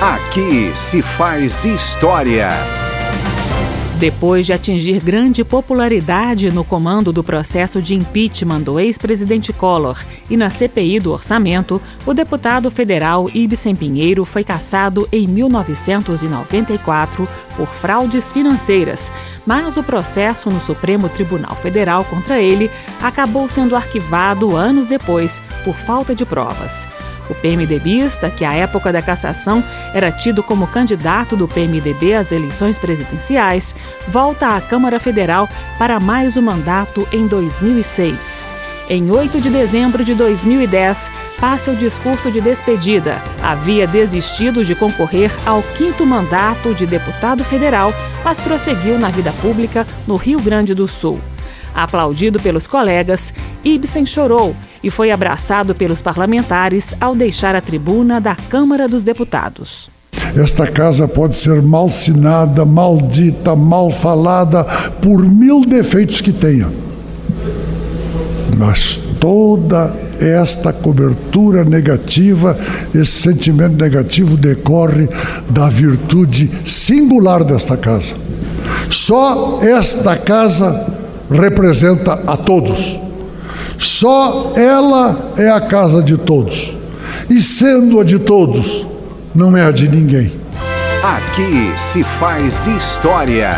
Aqui se faz história. Depois de atingir grande popularidade no comando do processo de impeachment do ex-presidente Collor e na CPI do orçamento, o deputado federal Ibsen Pinheiro foi cassado em 1994 por fraudes financeiras, mas o processo no Supremo Tribunal Federal contra ele acabou sendo arquivado anos depois por falta de provas. O PMDBista, que à época da cassação era tido como candidato do PMDB às eleições presidenciais, volta à Câmara Federal para mais um mandato em 2006. Em 8 de dezembro de 2010, passa o discurso de despedida. Havia desistido de concorrer ao quinto mandato de deputado federal, mas prosseguiu na vida pública no Rio Grande do Sul. Aplaudido pelos colegas, Ibsen chorou e foi abraçado pelos parlamentares ao deixar a tribuna da Câmara dos Deputados. Esta casa pode ser malsinada, maldita, mal falada, por mil defeitos que tenha. Mas toda esta cobertura negativa, esse sentimento negativo decorre da virtude singular desta casa. Só esta casa representa a todos. Só ela é a casa de todos. E sendo a de todos, não é a de ninguém. Aqui se faz história.